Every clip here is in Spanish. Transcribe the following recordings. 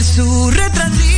su retratito.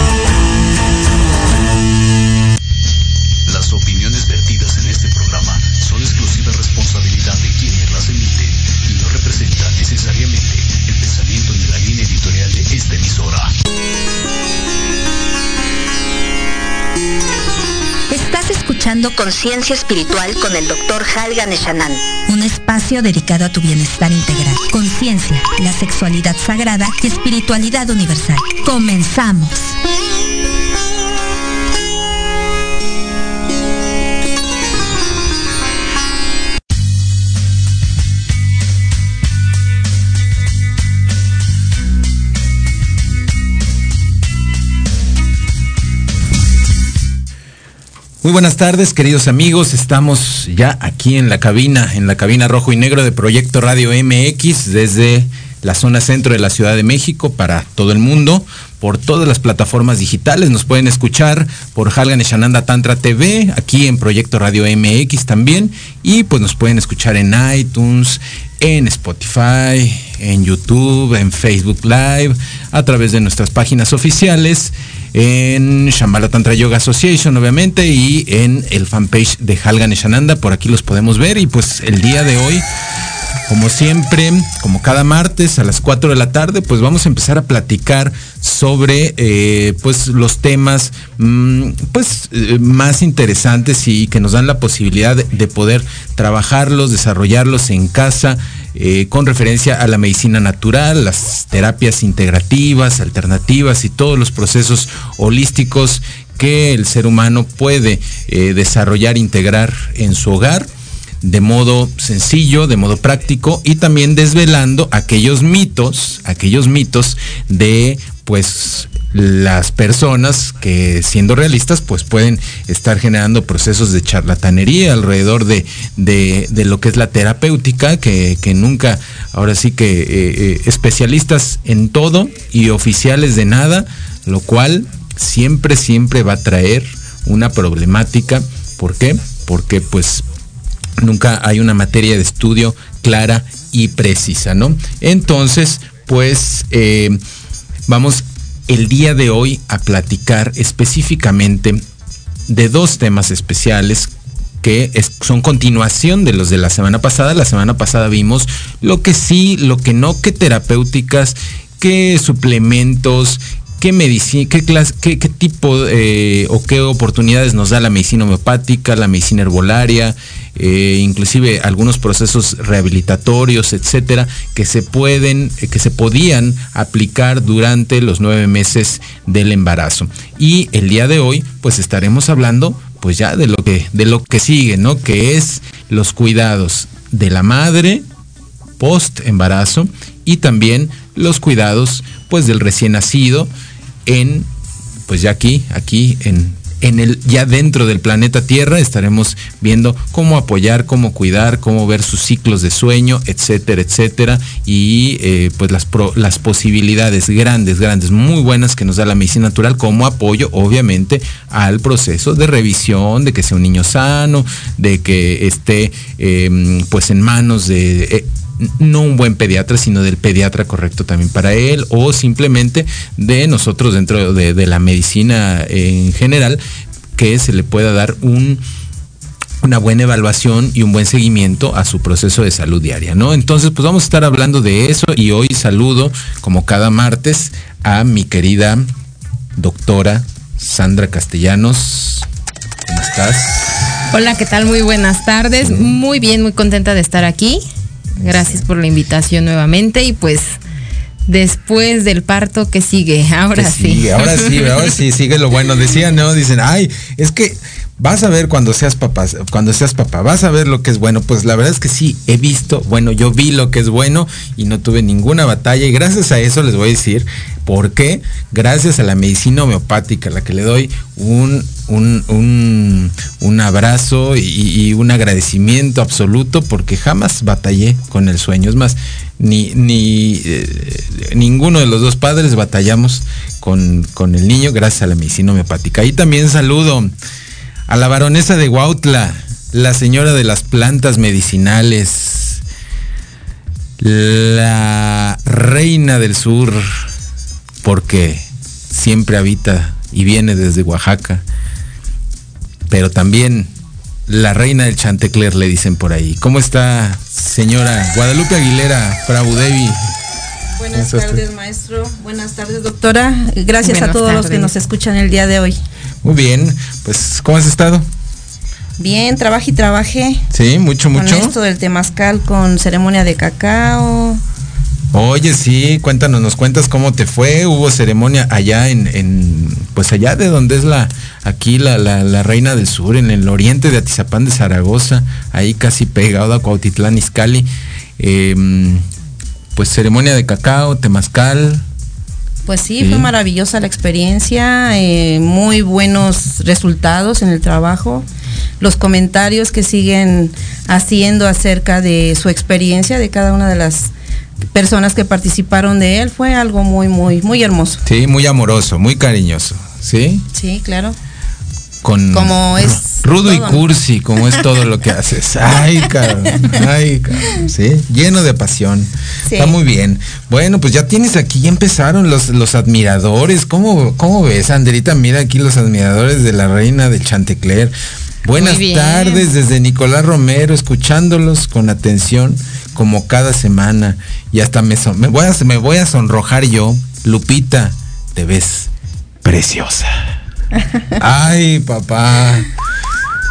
Conciencia Espiritual con el Dr. Halgan Eshanan. Un espacio dedicado a tu bienestar integral. Conciencia, la sexualidad sagrada y espiritualidad universal. Comenzamos. Muy buenas tardes, queridos amigos. Estamos ya aquí en la cabina, en la cabina rojo y negro de Proyecto Radio MX desde la zona centro de la Ciudad de México para todo el mundo, por todas las plataformas digitales. Nos pueden escuchar por Halgan Shananda Tantra TV, aquí en Proyecto Radio MX también. Y pues nos pueden escuchar en iTunes, en Spotify, en YouTube, en Facebook Live, a través de nuestras páginas oficiales en Shambhala Tantra Yoga Association, obviamente, y en el fanpage de Halgan Shananda. Por aquí los podemos ver. Y pues el día de hoy, como siempre, como cada martes a las 4 de la tarde, pues vamos a empezar a platicar sobre eh, pues los temas mm, pues eh, más interesantes y que nos dan la posibilidad de poder trabajarlos, desarrollarlos en casa eh, con referencia a la medicina natural, las terapias integrativas, alternativas y todos los procesos holísticos que el ser humano puede desarrollar, integrar en su hogar de modo sencillo, de modo práctico y también desvelando aquellos mitos, aquellos mitos de pues las personas que siendo realistas pues pueden estar generando procesos de charlatanería alrededor de, lo que es la terapéutica que, nunca ahora sí que eh, eh, especialistas en todo y oficiales de nada lo cual siempre siempre va a traer una problemática ¿por qué? porque pues nunca hay una materia de estudio clara y precisa ¿no? entonces pues eh, vamos el día de hoy a platicar específicamente de dos temas especiales que son continuación de los de la semana pasada. La semana pasada vimos lo que sí, lo que no, qué terapéuticas, qué suplementos, qué medicina, qué, clase, qué, tipo eh, o qué oportunidades nos da la medicina homeopática, la medicina herbolaria, eh, inclusive algunos procesos rehabilitatorios, etcétera, que se pueden, eh, que se podían aplicar durante los nueve meses del embarazo. Y el día de hoy, pues estaremos hablando, pues ya de lo que, de lo que sigue, ¿no? Que es los cuidados de la madre post embarazo y también los cuidados, pues del recién nacido en, pues ya aquí, aquí en en el, ya dentro del planeta Tierra estaremos viendo cómo apoyar, cómo cuidar, cómo ver sus ciclos de sueño, etcétera, etcétera. Y eh, pues las, las posibilidades grandes, grandes, muy buenas que nos da la medicina natural como apoyo, obviamente, al proceso de revisión, de que sea un niño sano, de que esté em, pues en manos de eh, no un buen pediatra, sino del pediatra correcto también para él, o simplemente de nosotros dentro de, la medicina en general, que se le pueda dar un, una buena evaluación y un buen seguimiento a su proceso de salud diaria, ¿no? Entonces, pues vamos a estar hablando de eso y hoy saludo, como cada martes, a mi querida doctora Sandra Castellanos. ¿Cómo estás? Hola, ¿qué tal? Muy buenas tardes. Muy bien, muy contenta de estar aquí. Gracias por la invitación nuevamente y pues después del parto que sigue, ahora sí. Ahora sí, ahora sí, sigue lo bueno. Decían, ¿no? Dicen, ay, es que vas a ver cuando seas papá, cuando seas papá, vas a ver lo que es bueno. Pues la verdad es que sí, he visto, bueno, yo vi lo que es bueno y no tuve ninguna batalla y gracias a eso les voy a decir por qué, gracias a la medicina homeopática, a la que le doy un, un, un, abrazo y, un agradecimiento absoluto porque jamás batallé con el sueño. Es más, ni, ni eh, ninguno de los dos padres batallamos con, con el niño gracias a la medicina homeopática. Y también saludo a la baronesa de Huautla, la señora de las plantas medicinales, la reina del sur, porque siempre habita y viene desde Oaxaca, pero también la reina del Chantecler le dicen por ahí. ¿Cómo está, señora Guadalupe Aguilera, Devi? Buenas tardes, maestro. Buenas tardes, doctora. Gracias a todos los que nos escuchan el día de hoy. Muy bien, pues ¿cómo has estado? Bien, trabaje y trabajé. Sí, mucho, mucho. Con esto del temazcal con ceremonia de cacao. Oye, sí, cuéntanos, nos cuentas cómo te fue. Hubo ceremonia allá en, pues allá de donde es la, aquí la, la, reina del sur, en el oriente de Atizapán de Zaragoza, ahí casi pegado a Cuautitlán Izcalli. Em, pues ceremonia de cacao, temazcal, pues sí, fue maravillosa la experiencia, eh, muy buenos resultados en el trabajo. Los comentarios que siguen haciendo acerca de su experiencia de cada una de las personas que participaron de él fue algo muy, muy, muy hermoso. Sí, muy amoroso, muy cariñoso, ¿sí? Sí, claro con como es rudo y cursi, como es todo lo que haces. Ay, cabrón, ay, cabrón, sí, lleno de pasión. Está muy bien. Bueno, pues ya tienes aquí, ya empezaron los, los admiradores. ¿Cómo, ¿Cómo ves, Anderita? Mira aquí los admiradores de la reina de Chantecler. Buenas tardes desde Nicolás Romero, escuchándolos con atención como cada semana. Y hasta me, me, voy a, me voy a sonrojar yo. Lupita, te ves preciosa. Ay, papá.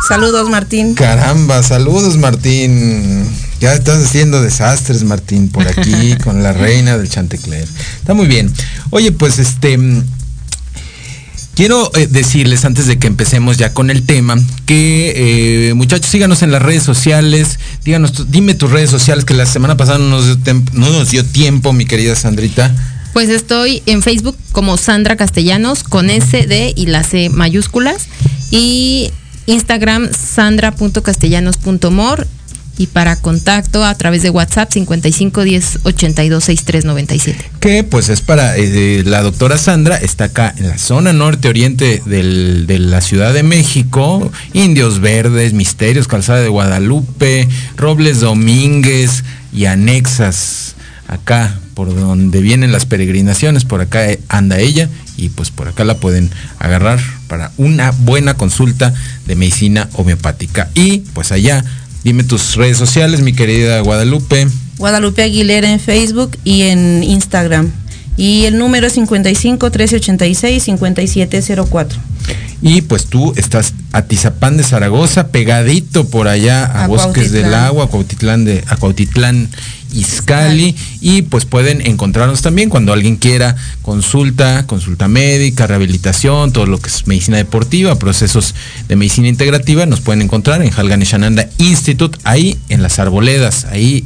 Saludos, Martín. Caramba, saludos, Martín. Ya estás haciendo desastres, Martín, por aquí con la reina del Chantecler. Está muy bien. Oye, pues este. Quiero eh, decirles antes de que empecemos ya con el tema que eh, muchachos síganos en las redes sociales, díganos, dime tus redes sociales que la semana pasada no nos dio, no nos dio tiempo, mi querida Sandrita. Pues estoy en Facebook como Sandra Castellanos con S, D y la C mayúsculas. Y Instagram sandra.castellanos.mor y para contacto a través de WhatsApp 55 10 82 63 97. Que pues es para eh, la doctora Sandra, está acá en la zona norte oriente de la Ciudad de México, Indios Verdes, Misterios, Calzada de Guadalupe, Robles Domínguez y anexas acá por donde vienen las peregrinaciones, por acá anda ella y pues por acá la pueden agarrar para una buena consulta de medicina homeopática. Y pues allá Dime tus redes sociales, mi querida Guadalupe. Guadalupe Aguilera en Facebook y en Instagram. Y el número es 55 1386 5704. Y pues tú estás a Tizapán de Zaragoza, pegadito por allá a, Bosques del Agua, a Cuautitlán, de, a Cuautitlán Izcali y pues pueden encontrarnos también cuando alguien quiera consulta, consulta médica, rehabilitación, todo lo que es medicina deportiva, procesos de medicina integrativa, nos pueden encontrar en Halganishananda Institute, ahí en las arboledas, ahí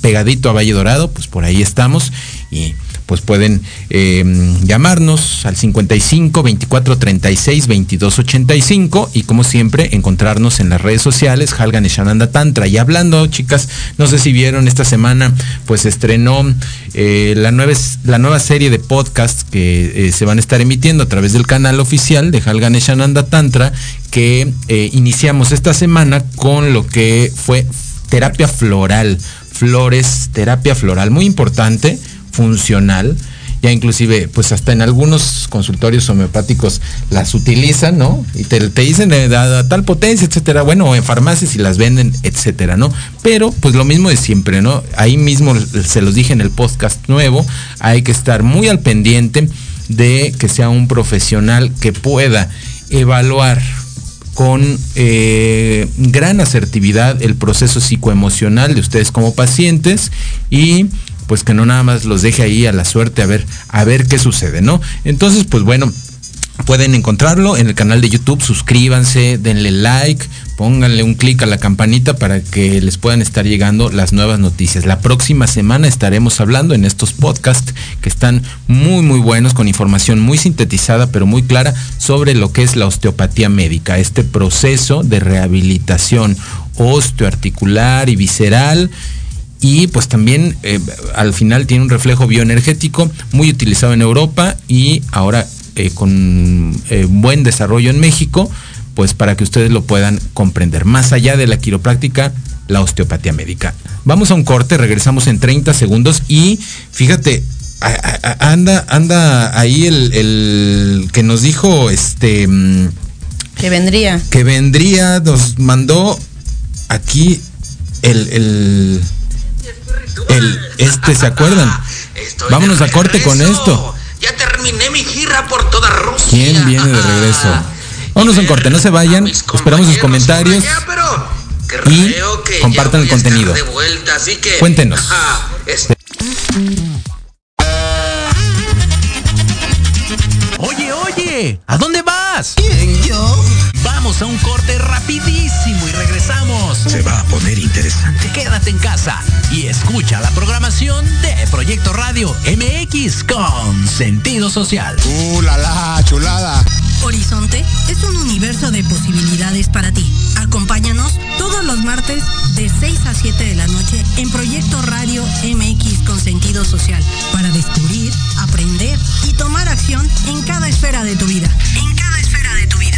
pegadito a Valle Dorado, pues por ahí estamos. Y pues pueden eh, llamarnos al 55 24 36 22 85 y como siempre encontrarnos en las redes sociales Halgan y Shananda Tantra. Y hablando, chicas, no sé si vieron esta semana, pues estrenó eh, la, nueva, la nueva serie de podcasts que eh, se van a estar emitiendo a través del canal oficial de Halgan y Shananda Tantra que iniciamos esta semana con lo que fue terapia floral, flores, terapia floral, muy importante funcional. Ya inclusive, pues hasta en algunos consultorios homeopáticos las utilizan, ¿no? Y te, dicen de, tal potencia, etcétera. Bueno, en farmacias y las venden, etcétera, ¿no? Pero, pues lo mismo de siempre, ¿no? Ahí mismo se los dije en el podcast nuevo, hay que estar muy al pendiente de que sea un profesional que pueda evaluar con eh, gran asertividad el proceso psicoemocional de ustedes como pacientes y pues que no nada más los deje ahí a la suerte a ver, a ver qué sucede, ¿no? Entonces, pues bueno, pueden encontrarlo en el canal de YouTube, suscríbanse, denle like, pónganle un clic a la campanita para que les puedan estar llegando las nuevas noticias. La próxima semana estaremos hablando en estos podcasts que están muy muy buenos con información muy sintetizada pero muy clara sobre lo que es la osteopatía médica, este proceso de rehabilitación osteoarticular y visceral y pues también eh, al final tiene un reflejo bioenergético muy utilizado en Europa y ahora eh, con eh, buen desarrollo en México, pues para que ustedes lo puedan comprender. Más allá de la quiropráctica, la osteopatía médica. Vamos a un corte, regresamos en 30 segundos y fíjate, anda, anda ahí el, el que nos dijo este mm, que vendría. Que vendría, nos mandó aquí el, el el este, ¿se acuerdan? Vámonos a corte con esto. Ya terminé mi gira por toda Rusia. ¿Quién viene de regreso? Vámonos a un corte, no se vayan. Esperamos sus comentarios. y compartan el contenido. Cuéntenos. Oye, oye, ¿a dónde. Vamos a un corte rapidísimo y regresamos. Se va a poner interesante. Quédate en casa y escucha la programación de Proyecto Radio MX con sentido social. ¡Uh, la, la chulada! Horizonte es un universo de posibilidades para ti. Acompáñanos todos los martes de 6 a 7 de la noche en Proyecto Radio MX con sentido social para descubrir, aprender y tomar acción en cada esfera de tu vida. En cada esfera de tu vida.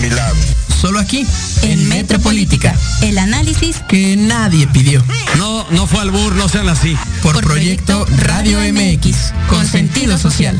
mi lado. Solo aquí, en Metropolítica, el análisis que nadie pidió. No, no fue albur, no sean así. Por, Por proyecto, proyecto Radio MX, con sentido social.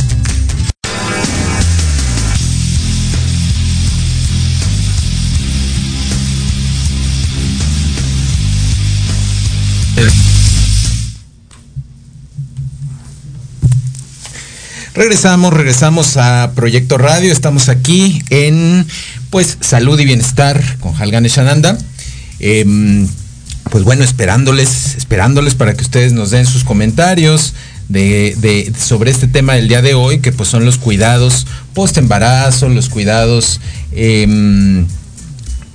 Regresamos, regresamos a Proyecto Radio. Estamos aquí en pues Salud y Bienestar con Halgan Shananda. Eh, pues bueno, esperándoles, esperándoles para que ustedes nos den sus comentarios de, sobre este tema del día de hoy, que pues son los cuidados post embarazo, los cuidados el,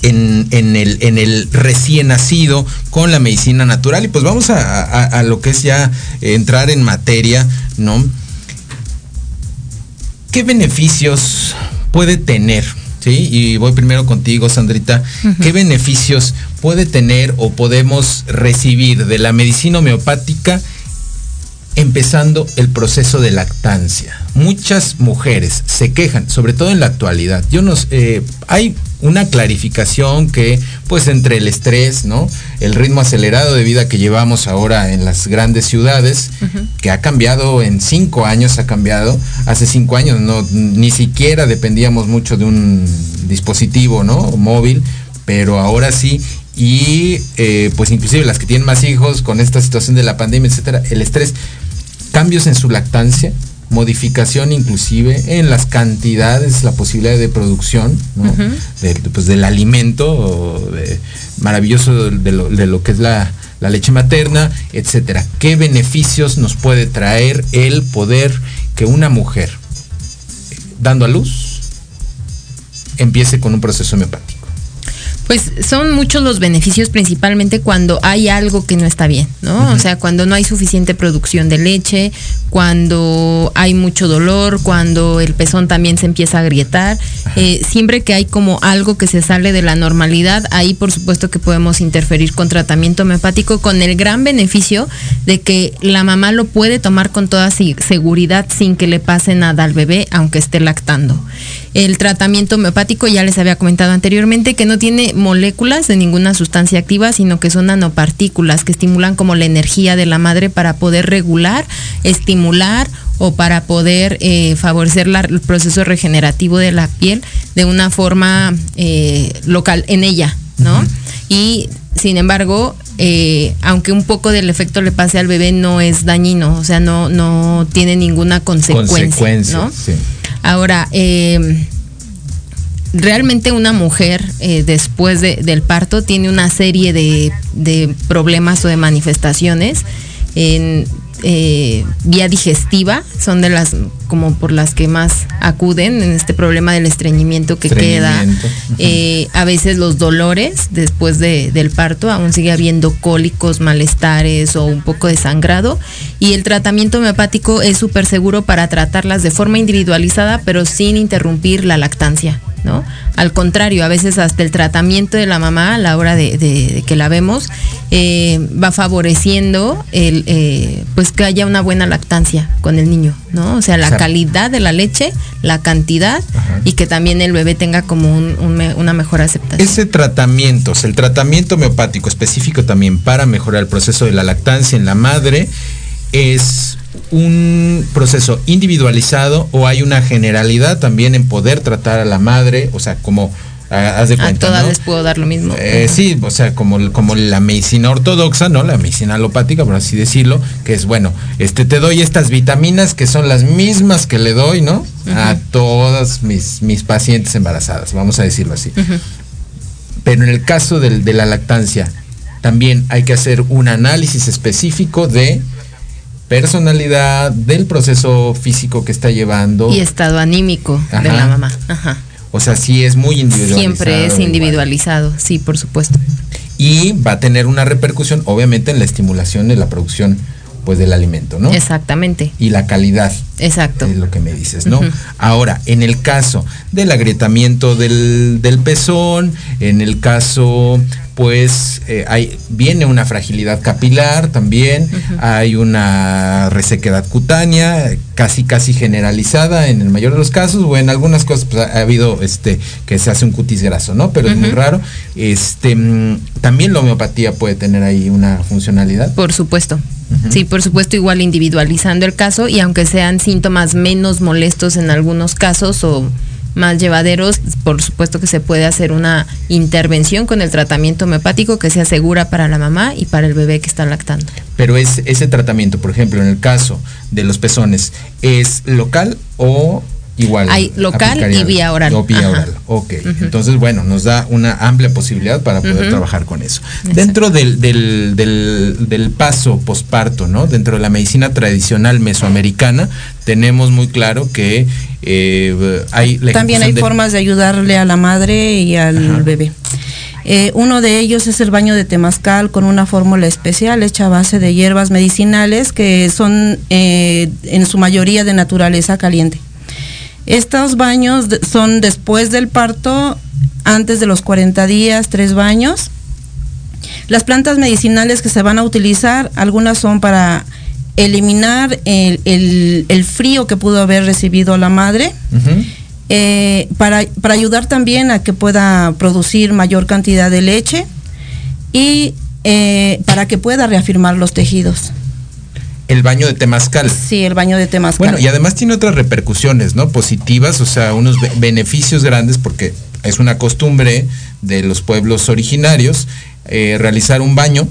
en, el, recién nacido con la medicina natural. Y pues vamos a, a, a lo que es ya entrar en materia, ¿no? ¿Qué beneficios puede tener? ¿Sí? Y voy primero contigo, Sandrita. Uh -huh. ¿Qué beneficios puede tener o podemos recibir de la medicina homeopática empezando el proceso de lactancia? Muchas mujeres se quejan, sobre todo en la actualidad. Yo no eh, hay una clarificación que, pues, entre el estrés, ¿no? El ritmo acelerado de vida que llevamos ahora en las grandes ciudades, uh -huh. que ha cambiado en cinco años, ha cambiado. Hace cinco años no, ni siquiera dependíamos mucho de un dispositivo, ¿no? Móvil, pero ahora sí. Y eh, pues inclusive las que tienen más hijos con esta situación de la pandemia, etcétera, el estrés, cambios en su lactancia, modificación inclusive en las cantidades, la posibilidad de producción ¿no? uh -huh. de, pues, del alimento de, maravilloso de lo, de lo, que es la, la leche materna, etcétera. ¿Qué beneficios nos puede traer el poder que una mujer dando a luz empiece con un proceso homeopático? Pues son muchos los beneficios, principalmente cuando hay algo que no está bien, ¿no? Uh -huh. O sea, cuando no hay suficiente producción de leche, cuando hay mucho dolor, cuando el pezón también se empieza a agrietar. Eh, siempre que hay como algo que se sale de la normalidad, ahí por supuesto que podemos interferir con tratamiento homeopático con el gran beneficio de que la mamá lo puede tomar con toda seguridad sin que le pase nada al bebé, aunque esté lactando. El tratamiento homeopático ya les había comentado anteriormente que no tiene moléculas de ninguna sustancia activa, sino que son nanopartículas que estimulan como la energía de la madre para poder regular, estimular o para poder eh, favorecer la, el proceso regenerativo de la piel de una forma eh, local en ella, ¿no? Uh -huh. Y sin embargo, eh, aunque un poco del efecto le pase al bebé, no es dañino, o sea, no, no tiene ninguna consecuencia. consecuencia ¿no? sí. Ahora, eh, realmente una mujer eh, después de, del parto tiene una serie de, de problemas o de manifestaciones en eh, vía digestiva, son de las como por las que más acuden en este problema del estreñimiento que estreñimiento. queda. Eh, a veces los dolores después de, del parto, aún sigue habiendo cólicos, malestares o un poco de sangrado. Y el tratamiento homeopático es súper seguro para tratarlas de forma individualizada, pero sin interrumpir la lactancia. ¿No? Al contrario, a veces hasta el tratamiento de la mamá a la hora de, de, de que la vemos eh, va favoreciendo el, eh, pues que haya una buena lactancia con el niño, ¿no? O sea, la o sea, calidad de la leche, la cantidad ajá. y que también el bebé tenga como un, un, una mejor aceptación. Ese tratamiento, o sea, el tratamiento homeopático específico también para mejorar el proceso de la lactancia en la madre es un proceso individualizado o hay una generalidad también en poder tratar a la madre, o sea, como Ah, Haz de A cuenta, todas ¿no? les puedo dar lo mismo. Eh, sí, o sea, como, como la medicina ortodoxa, ¿no? La medicina alopática, por así decirlo, que es, bueno, este te doy estas vitaminas que son las mismas que le doy, ¿no? A todas mis, mis pacientes embarazadas, vamos a decirlo así. Pero en el caso del- de la lactancia, también hay que hacer un análisis específico de personalidad, del proceso físico que está llevando. Y estado anímico de la mamá. Ajá. O sea, sí es muy individualizado. Siempre es igual. individualizado, sí, por supuesto. y va a tener una repercusión obviamente en la estimulación de la producción pues del alimento, ¿no? Exactamente. Y la calidad. Exacto. Es lo que me dices, ¿no? Ahora, en el caso del agrietamiento del, del pezón, en el caso, pues, eh, hay, viene una fragilidad capilar también, hay una resequedad cutánea, casi, casi generalizada en el mayor de los casos, o en algunas cosas pues, ha, ha habido este que se hace un cutis graso, ¿no? Pero es muy raro. Este, mm, también la homeopatía puede tener ahí una funcionalidad. Por supuesto. Sí, por supuesto, igual individualizando el caso y aunque sean síntomas menos molestos en algunos casos o más llevaderos, por supuesto que se puede hacer una intervención con el tratamiento homeopático que sea segura para la mamá y para el bebé que está lactando. Pero es, ese tratamiento, por ejemplo, en el caso de los pezones, ¿es local o igual? Hay local y vía oral. O vía Ajá. oral, ok. Entonces, bueno, nos da una amplia posibilidad para poder trabajar con eso. Dentro del, del, del, del paso posparto, ¿no? Dentro de la medicina tradicional mesoamericana, tenemos muy claro que eh, hay la También hay de- formas de ayudarle a la madre y al bebé. Eh, uno de ellos es el baño de temazcal con una fórmula especial hecha a base de hierbas medicinales que son eh, en su mayoría de naturaleza caliente. Estos baños son después del parto, antes de los 40 días, tres baños. Las plantas medicinales que se van a utilizar, algunas son para eliminar el, el- el frío que pudo haber recibido la madre, eh, para, para ayudar también a que pueda producir mayor cantidad de leche y eh, para que pueda reafirmar los tejidos. El baño de temazcal. Sí, el baño de temazcal. Bueno, y además tiene otras repercusiones, ¿no? Positivas, o sea, unos be- beneficios grandes porque es una costumbre de los pueblos originarios eh, realizar un baño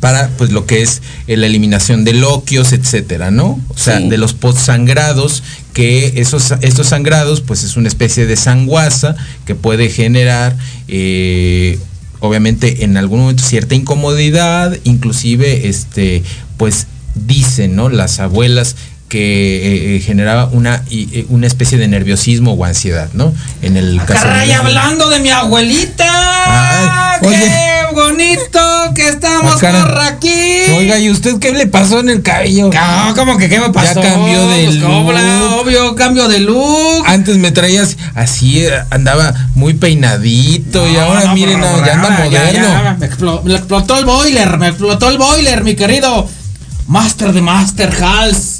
para pues lo que es eh, la eliminación de loquios, etcétera, ¿no? O sea, Sí. de los sangrados que esos, estos sangrados pues es una especie de sanguaza que puede generar eh, obviamente en algún momento cierta incomodidad, inclusive este pues dicen, ¿no? Las abuelas que eh, eh, generaba una, eh, una especie de nerviosismo o ansiedad, ¿no? En el caso de- Caray, hablando de mi abuelita. Ay, ¡Qué oye. bonito que estamos Ah, por aquí! Oiga, ¿y usted qué le pasó en el cabello? No, ¿cómo que qué me pasó? Ya cambió de Pues, ¿cómo la- look. obvio, cambio de look. Antes me traías así, andaba muy peinadito y ahora no, miren, no, ya anda moderno. ya, me, explo- me explotó el boiler, me explotó el boiler, mi querido Master de Master Hals.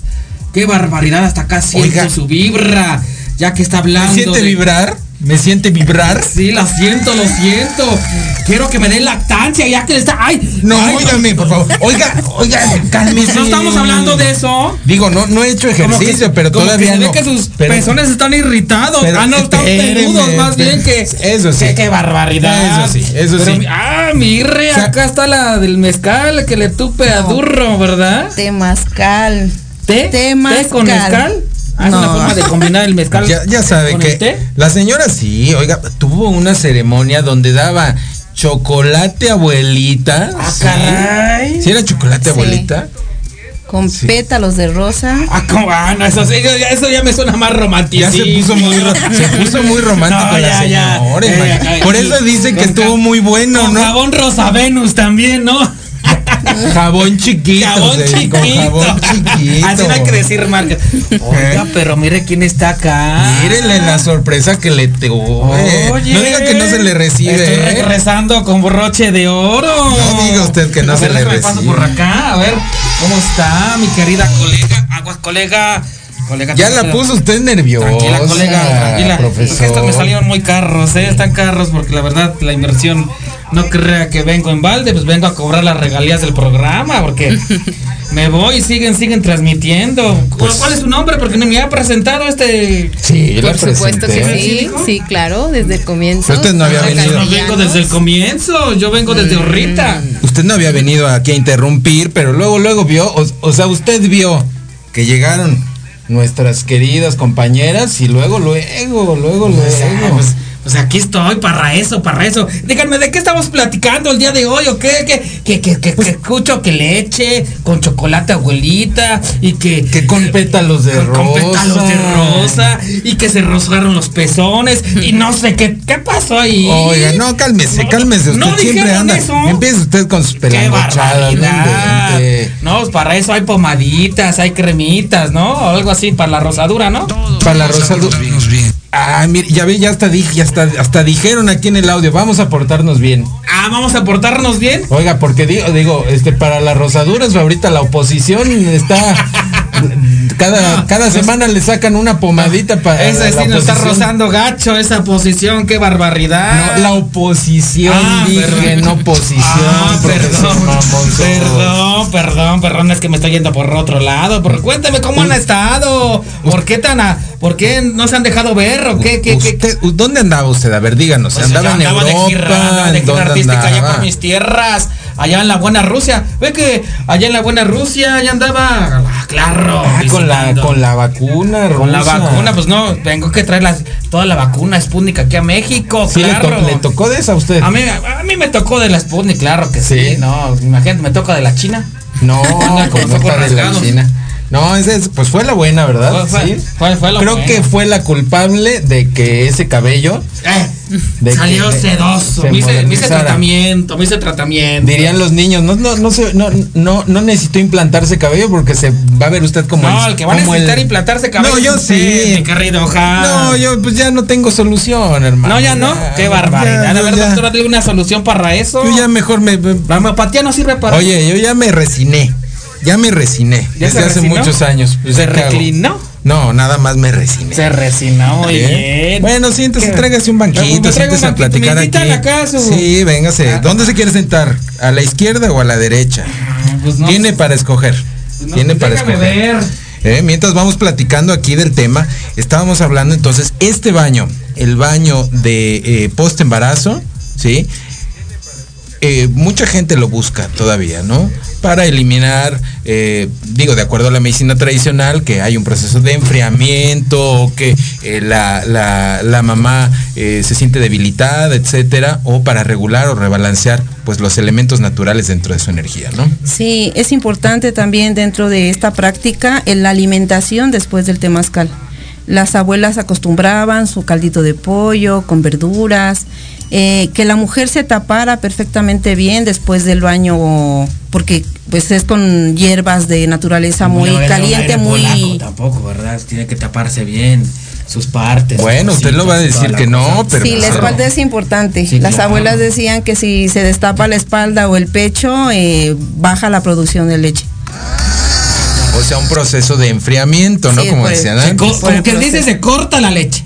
Qué barbaridad, hasta acá siento Oiga. su vibra, ya que está hablando. ¿Me siente de- vibrar? ¿Me siente vibrar? Sí, lo siento, lo siento. Quiero que me den lactancia, ya que le está. ¡Ay! No, ay, óigame, por favor. Oiga, oiga, cálmese. No estamos hablando de eso. Digo, no, no he hecho que- ejercicio, pero como todavía que se ve no. que sus Pero- pezones están irritados. pero ah, no, están peludos, más bien que. Eso sí. Qué, qué barbaridad. Eso sí, eso Pero sí. Ah, mi re, O sea- acá está la del mezcal que le tupe a Durro, ¿verdad? Temazcal. ¿Té? Temazcal. ¿Té con mezcal? Es una No. forma de combinar el mezcal. Ya, ya sabe con que el té. la señora sí, oiga, tuvo una ceremonia donde daba chocolate abuelita. Ah, ¿sí? caray. ¿Sí era chocolate Sí. abuelita? Con pétalos de rosa. Ah, ¿cómo? Ah, no, eso, eso ya me suena más romántico. Ya se puso muy se puso muy romántico No, la ya, ya. señora. Eh, ay, Por eso dicen que estuvo muy bueno, Con ¿no? jabón Rosa Venus también, ¿no? Jabón chiquito. Jabón sí, chiquito. Jabón chiquito. Así no hay que decir marca. Oiga, pero mire quién está acá. Mírenle la sorpresa que le te Oye, No diga que no se le recibe. Estoy ¿eh? regresando con broche de oro. No diga usted que no A se ver, le déjame paso recibe. por acá, a ver cómo está mi querida colega. Aguas, colega. Colega Ya la puso usted nerviosa. Tranquila, colega, tranquila. Porque Profesor. estos me salieron muy carros, ¿eh? Están carros porque la verdad la inversión no crea que vengo en balde, pues vengo a cobrar las regalías del programa porque Me voy, siguen, siguen transmitiendo. Pues- ¿Cuál es su nombre? Porque no me ha presentado este. Sí, Por supuesto que sí, sí, claro, desde el comienzo. Pero usted no había venido. Yo vengo desde el comienzo, yo vengo desde Mm. ahorita. Usted no había venido aquí a interrumpir, pero luego, luego vio, o, o sea, usted vio que llegaron nuestras queridas compañeras y luego, luego, luego, sea, luego. pues, pues aquí estoy para eso, para eso. Díganme, ¿de qué estamos platicando el día de hoy o qué? Que, que, que, que- que escucho que leche con chocolate abuelita y que... Que con pétalos de con, con rosa. pétalos de rosa y que se rozaron los pezones y no sé qué, qué pasó ahí. Oiga, no, cálmese, No, cálmese. Usted no siempre anda. eso. Empieza usted con sus ¡Qué pelangochadas. No, pues para eso hay pomaditas, hay cremitas, ¿no? O algo así, para la rosadura, ¿no? Para la rosadura. Ah, mire, ya ve, ya hasta dije, ya hasta, hasta dijeron aquí en el audio, vamos a portarnos bien. Ah, vamos a portarnos bien. Oiga, porque digo, digo, este, para las rosaduras ahorita la oposición está cada, No, cada pues- semana le sacan una pomadita para Esa sí nos está oposición. rozando gacho, esa posición, qué barbaridad. No, la oposición, Ah, dije, perdón. no posición. Ah, perdón, perdón, perdón, perdón, es que me estoy yendo por otro lado. Pero cuénteme cómo han estado. ¿Por qué tan a, por qué no se han dejado ver o qué, qué, ¿Dónde andaba usted? A ver, díganos. Pues ¿Andaba yo en andaba de Europa? gira, andaba de ¿En gira dónde artística allá andaba? por mis tierras, allá en la buena Rusia. Ve que allá en la buena Rusia ya andaba, ah, claro. Ah, con la, con la vacuna, Con la vacuna, pues no, tengo que traer las- toda la vacuna Sputnik aquí a México, Sí, le, to- claro. le tocó de esa a usted. A mí, a mí me tocó de la Sputnik, claro que sí. Sí. No, imagínate, me toca de la China. No, con no de la. China. No, ese es, pues fue la buena, ¿verdad? Fue- fue- sí. fue- fue la Creo buena. que fue la culpable de que ese cabello Eh, De salió que- sedoso. se me, hice, me hice modernizara. tratamiento, me hice tratamiento. dirían los niños, no, no, no, se, no, no, no necesito implantarse cabello porque se va a ver usted como no, el que va a necesitar el- implantarse cabello. No, yo usted, sí. No, yo pues ya no tengo solución, hermano. No, ya no. Qué barbaridad. Ya, a ver, doctora, dile una solución para eso. Yo ya mejor me, me- La homeopatía no sirve para. Oye, yo ya me resiné. Ya me resiné. ¿Ya desde hace resinó? muchos años. Pues, ¿Se reclinó? No, nada más me resiné. Se resinó muy ¿Eh? bien. Bueno, siéntese, tráigase un banquito, siéntese a platicar aquí. Sí, véngase. ¿Dónde se quiere sentar? ¿A la izquierda o a la derecha? Pues no Tiene para escoger. Pues no, Tiene pues para escoger. ver. Eh, Mientras vamos platicando aquí del tema, estábamos hablando entonces, este baño, el baño de eh, post embarazo, ¿sí? Eh, mucha gente lo busca todavía, ¿no? Para eliminar, eh, digo, de acuerdo a la medicina tradicional, que hay un proceso de enfriamiento, o que eh, la, la- la mamá eh, se siente debilitada, etcétera, o para regular o rebalancear pues los elementos naturales dentro de su energía, ¿no? Sí, es importante también dentro de esta práctica en la alimentación después del temazcal. Las abuelas acostumbraban su caldito de pollo con verduras, eh, que la mujer se tapara perfectamente bien después del baño, porque pues es con hierbas de naturaleza muy No, caliente, muy... polaco tampoco, ¿verdad? Tiene que taparse bien sus partes. Bueno, usted lo va a decir que no, cosa. pero Sí, la espalda es importante. Sí, Las claro. abuelas decían que si se destapa la espalda o el pecho, eh, baja la producción de leche. O sea, un proceso de enfriamiento, ¿no? Sí, Como decían antes. como que dice, se corta la leche.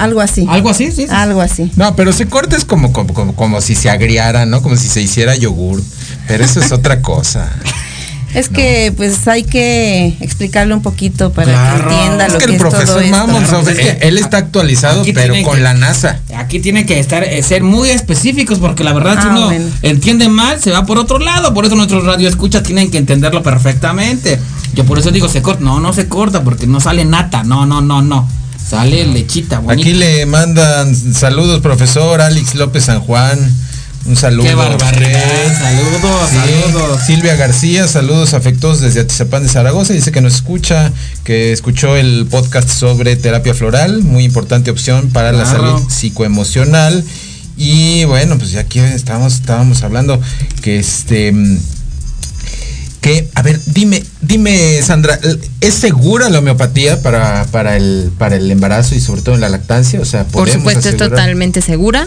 Algo así. Algo así, sí. sí. Algo así. No, pero se corta es como, como, como, como si se agriara, ¿no? Como si se hiciera yogur. Pero eso es otra cosa. Es que pues hay que explicarle un poquito para Claro. que entienda Es lo que que, el es todo profesor esto. Sobre- pues es que él está actualizado, aquí pero con que- la NASA. Aquí tienen que estar, eh, ser muy específicos porque la verdad si Ah, uno bueno. entiende mal se va por otro lado. Por eso nuestros radioescuchas tienen que entenderlo perfectamente. Yo por eso digo se corta. No, no se corta porque no sale nata. No, no, no, no. Sale lechita bonita. Aquí le mandan saludos, profesor Alex López San Juan. Un saludo. Qué barbaridad. Saludos, Sí. saludos. Silvia García, saludos afectuosos desde Atizapán de Zaragoza. Dice que nos escucha, que escuchó el podcast sobre terapia floral, muy importante opción para la salud psicoemocional. Y bueno, pues ya aquí estábamos, estábamos hablando que este que, a ver, dime, dime, Sandra, ¿es segura la homeopatía para, para el para el embarazo y sobre todo en la lactancia? O sea, Por ¿podemos supuesto, es totalmente segura,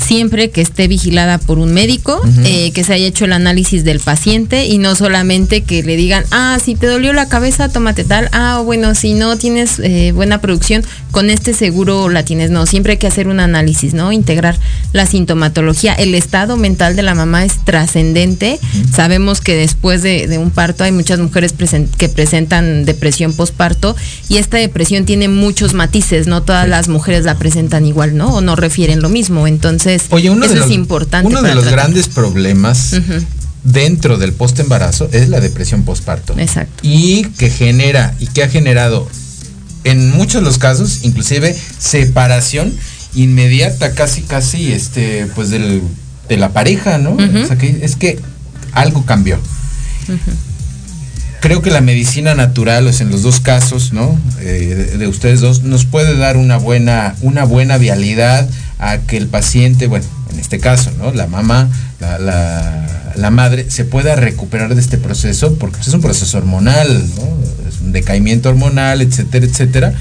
siempre que esté vigilada por un médico, eh, que se haya hecho el análisis del paciente y no solamente que le digan, ah, si te dolió la cabeza, tómate tal, ah, bueno, si no tienes eh, buena producción, con este seguro la tienes. No, siempre hay que hacer un análisis, ¿no? Integrar la sintomatología. El estado mental de la mamá es trascendente. Sabemos que después de, de, un parto. Hay muchas mujeres que presentan depresión postparto y esta depresión tiene muchos matices, no todas las mujeres la presentan igual, ¿no? O no refieren lo mismo. Entonces, eso es importante. Uno de los grandes problemas dentro del postembarazo es la depresión postparto. Exacto. Y que genera y que ha generado en muchos de los casos, inclusive separación inmediata, casi, casi, este, pues del, de la pareja, ¿no? O sea, que es que algo cambió. Creo que la medicina natural, o sea, en los dos casos, ¿no? Eh, de, ustedes dos, nos puede dar una buena, una buena vialidad a que el paciente, bueno, en este caso, ¿no? La mamá, la, la, la madre, se pueda recuperar de este proceso, porque pues, es un proceso hormonal, ¿no? Es un decaimiento hormonal, etcétera, etcétera.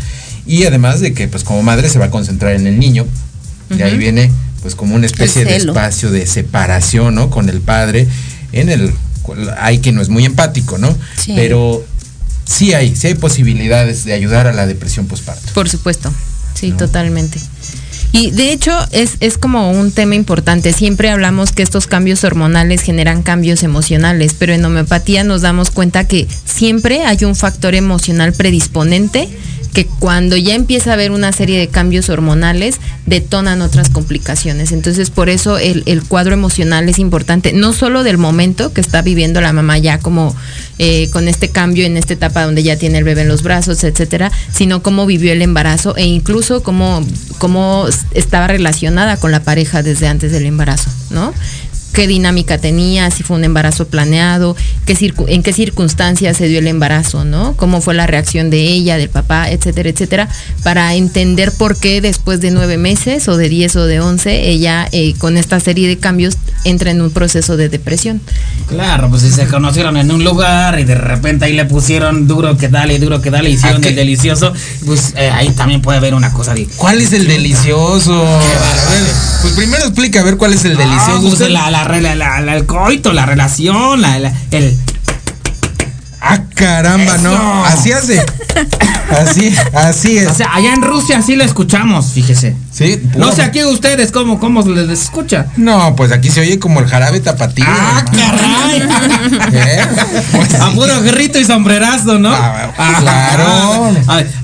Y además de que, pues como madre, se va a concentrar en el niño. De ahí viene, pues como una especie de espacio de separación, ¿no? Con el padre. En el, hay quien no es muy empático, ¿no? Pero sí hay, sí hay posibilidades de ayudar a la depresión postparto. Por supuesto, sí, totalmente. Y de hecho es, es como un tema importante. Siempre hablamos que estos cambios hormonales generan cambios emocionales, pero en homeopatía nos damos cuenta que siempre hay un factor emocional predisponente que cuando ya empieza a haber una serie de cambios hormonales, detonan otras complicaciones. Entonces, por eso el, cuadro emocional es importante, no solo del momento que está viviendo la mamá ya como eh, con este cambio en esta etapa donde ya tiene el bebé en los brazos, etcétera, sino cómo vivió el embarazo e incluso cómo, cómo estaba relacionada con la pareja desde antes del embarazo, ¿no? Qué dinámica tenía, si fue un embarazo planeado, qué en qué circunstancias se dio el embarazo, ¿no? Cómo fue la reacción de ella, del papá, etcétera, etcétera, para entender por qué después de nueve meses o de diez o de once, ella eh, con esta serie de cambios entra en un proceso de depresión. Claro, pues si se conocieron en un lugar y de repente ahí le pusieron duro que dale, duro que dale, hicieron el delicioso, pues eh, ahí también puede haber una cosa de... ¿Cuál es el delicioso? pues primero explica a ver cuál es el delicioso. Pues la la, el coito, la relación, la, el... Ah, caramba, no. Así hace. Así, así es. O sea, allá en Rusia sí lo escuchamos, fíjese. Sí. No sé aquí ustedes cómo, cómo les escucha. No, pues aquí se oye como el jarabe tapatío. Ah, caray. ¿Eh? A puro grito y sombrerazo, ¿no? Ah, claro.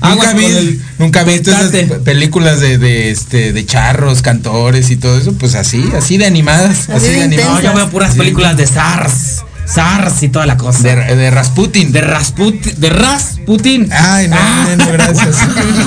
nunca vi, nunca visto esas películas de, de, este, de charros, cantores y todo eso. Pues así, así de animadas. Así, de animadas. No, yo veo puras películas de SARS. SARS y toda la cosa. De, de Rasputin. De Rasputin. De Rasputin. Ay, no, ah. no, gracias.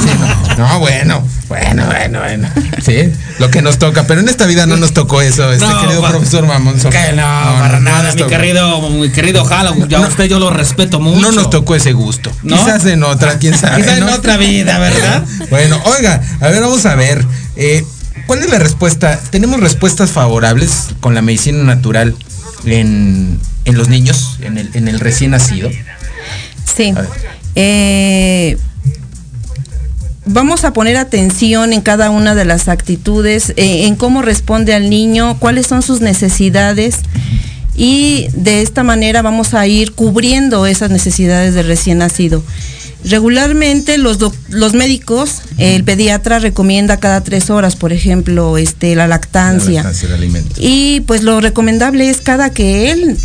no, bueno, bueno, bueno, bueno. Sí, lo que nos toca. Pero en esta vida no nos tocó eso, este querido profesor Mamonzo. Que no, para nada, mi querido, mi querido Halo. Ya usted yo lo respeto mucho. No nos tocó ese gusto. Quizás en otra, quién sabe. Quizás en otra vida, ¿verdad? bueno, oiga, a ver, vamos a ver. Eh, ¿Cuál es la respuesta? Tenemos respuestas favorables con la medicina natural en, en los niños, en el, en el recién nacido? Sí. Eh, vamos a poner atención en cada una de las actitudes, eh, en cómo responde al niño, cuáles son sus necesidades y de esta manera vamos a ir cubriendo esas necesidades del recién nacido. Regularmente los, los médicos, el pediatra recomienda cada tres horas, por ejemplo, este, la lactancia. La lactancia y pues lo recomendable es cada que él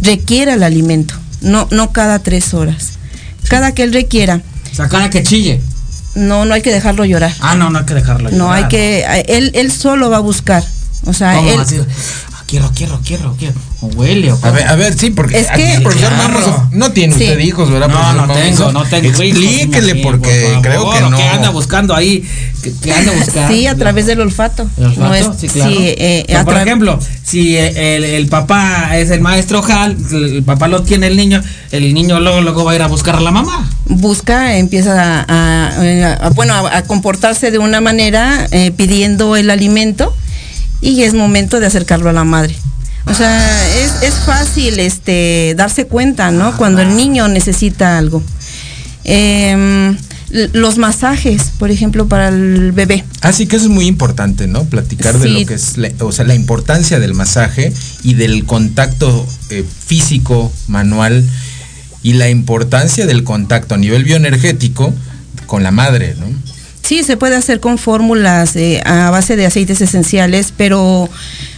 requiera el alimento, no, no cada tres horas. Cada que él requiera. O sea, cada que chille. No, no hay que dejarlo llorar. Ah, no, no hay que dejarlo llorar. No, hay que, él, él solo va a buscar. O sea, él, quiero, quiero, quiero, quiero. O huele, o A ver, a ver, sí, porque es que, profesor no tiene usted hijos, ¿verdad? No, no tengo, no tengo Explíquele porque creo que no. ¿Qué anda buscando ahí? ¿Qué, anda buscando? Sí, a través del olfato. ¿El olfato? No es, sí, claro. Sí, eh, por ejemplo, si el, el, papá es el maestro Hal, el papá lo tiene el niño, el niño luego, luego va a ir a buscar a la mamá. Busca, empieza a, bueno, a, comportarse de una manera eh, pidiendo el alimento y es momento de acercarlo a la madre. O sea, es, fácil este, darse cuenta, ¿no? Cuando el niño necesita algo. Em, los masajes, por ejemplo, para el bebé. Así ah, que eso es muy importante, ¿no? Platicar de lo que es, la, o sea, la importancia del masaje y del contacto eh, físico, manual, y la importancia del contacto a nivel bioenergético con la madre, ¿no? Sí, se puede hacer con fórmulas eh, a base de aceites esenciales, pero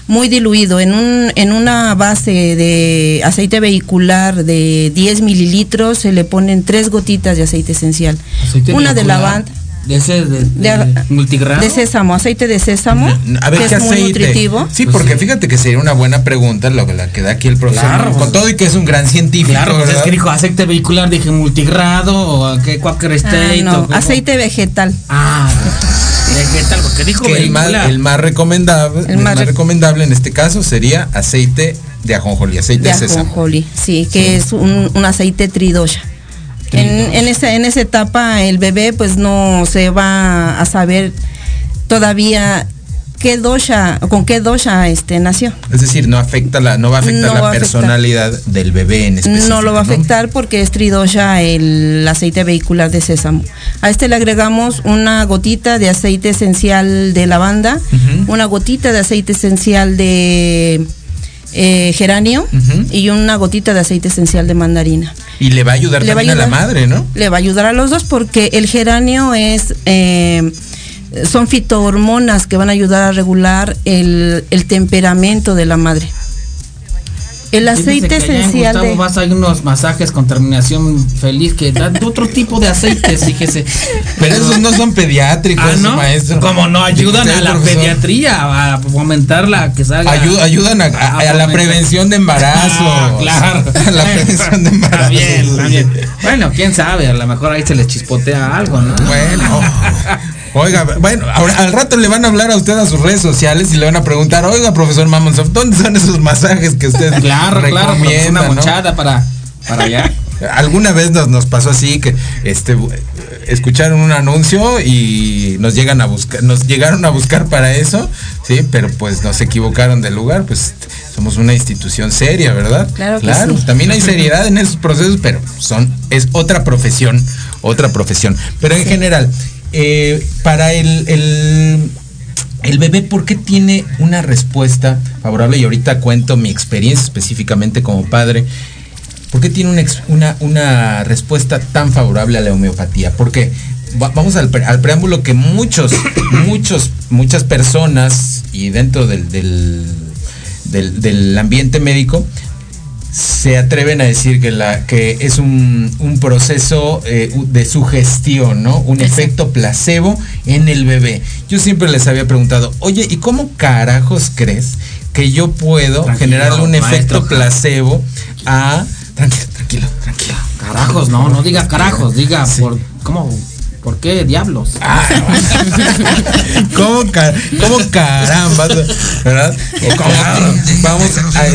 muy diluido. En, un, en una base de aceite vehicular de 10 mililitros se le ponen tres gotitas de aceite esencial. Aceite una de lavanda. De ese, de, de, De- multigrado. De sésamo, aceite de sésamo, A ver, que ¿qué es muy aceite? nutritivo. Sí, porque fíjate que sería una buena pregunta lo que la que da aquí el profesor. Claro, con pues. todo y que es un gran científico. Claro, pues es que dijo aceite vehicular, dije multigrado o qué Quaker Ah, State. no, o aceite vegetal. Ah, vegetal, porque dijo que el más, vehicular. el más recomendable, El el más más re- recomendable en este caso sería aceite de ajonjolí, aceite de de, sésamo. ajonjolí, sí, que es un, un aceite tridosha. En, en esa, en esa etapa el bebé pues no se va a saber todavía qué dosha, con qué dosha este nació. Es decir, no afecta la, no va a afectar No la afectar. personalidad del bebé en específico. No lo va a afectar porque es tridosha el aceite vehicular de sésamo. A este le agregamos una gotita de aceite esencial de lavanda, una gotita de aceite esencial de eh, geranio y una gotita de aceite esencial de mandarina. Y le va a ayudar Le va a también a, la madre, ¿no? Le va a ayudar a los dos porque el geranio es eh, son fitohormonas que van a ayudar a regular el, el temperamento de la madre. El aceite esencial Gustavo de Vaz hay unos masajes con terminación feliz que dan otro tipo de aceites, fíjese. Pero esos no son pediátricos, Ah, ¿no? maestro. Como no ayudan a la profesor. pediatría, a fomentar la que salga. Ayu- ayudan a, a- a la prevención de embarazo. Ah, claro. A la prevención de embarazo. Está bien, está bien. Bueno, quién sabe, a lo mejor ahí se les chispotea algo, ¿no? Bueno. Oiga, bueno, ahora, al rato le van a hablar a usted a sus redes sociales y le van a preguntar, oiga, profesor Mamonsoft, ¿dónde son esos masajes que usted Claro, claro, pues recomienda, una no? mochada para, para allá. Alguna vez nos, nos pasó así que este escucharon un anuncio y nos llegan a buscar, nos llegaron a buscar para eso, sí, pero pues nos equivocaron de lugar, pues somos una institución seria, ¿verdad? Claro que sí. también hay seriedad en esos procesos, pero son, es otra profesión, otra profesión. Pero en general, eh, para el, el el bebé, ¿por qué tiene una respuesta favorable? Y ahorita cuento mi experiencia específicamente como padre. ¿Por qué tiene una, una, una respuesta tan favorable a la homeopatía? Porque va- vamos al, pre- al preámbulo que muchos, muchos, muchas personas y dentro del, del- del ambiente médico se atreven a decir que, la, que es un, un proceso eh, de sugestión, ¿no? Un efecto placebo en el bebé. Yo siempre les había preguntado, oye, ¿y cómo carajos crees que yo puedo Tranquilo, generarle un maestro. efecto placebo a... Tranquilo, tranquilo, tranquilo. Carajos, no, no diga carajos, diga por ¿cómo? ¿Por qué diablos? Ah, ¿Cómo, ca- cómo caramba? ¿Verdad? Cómo- vamos a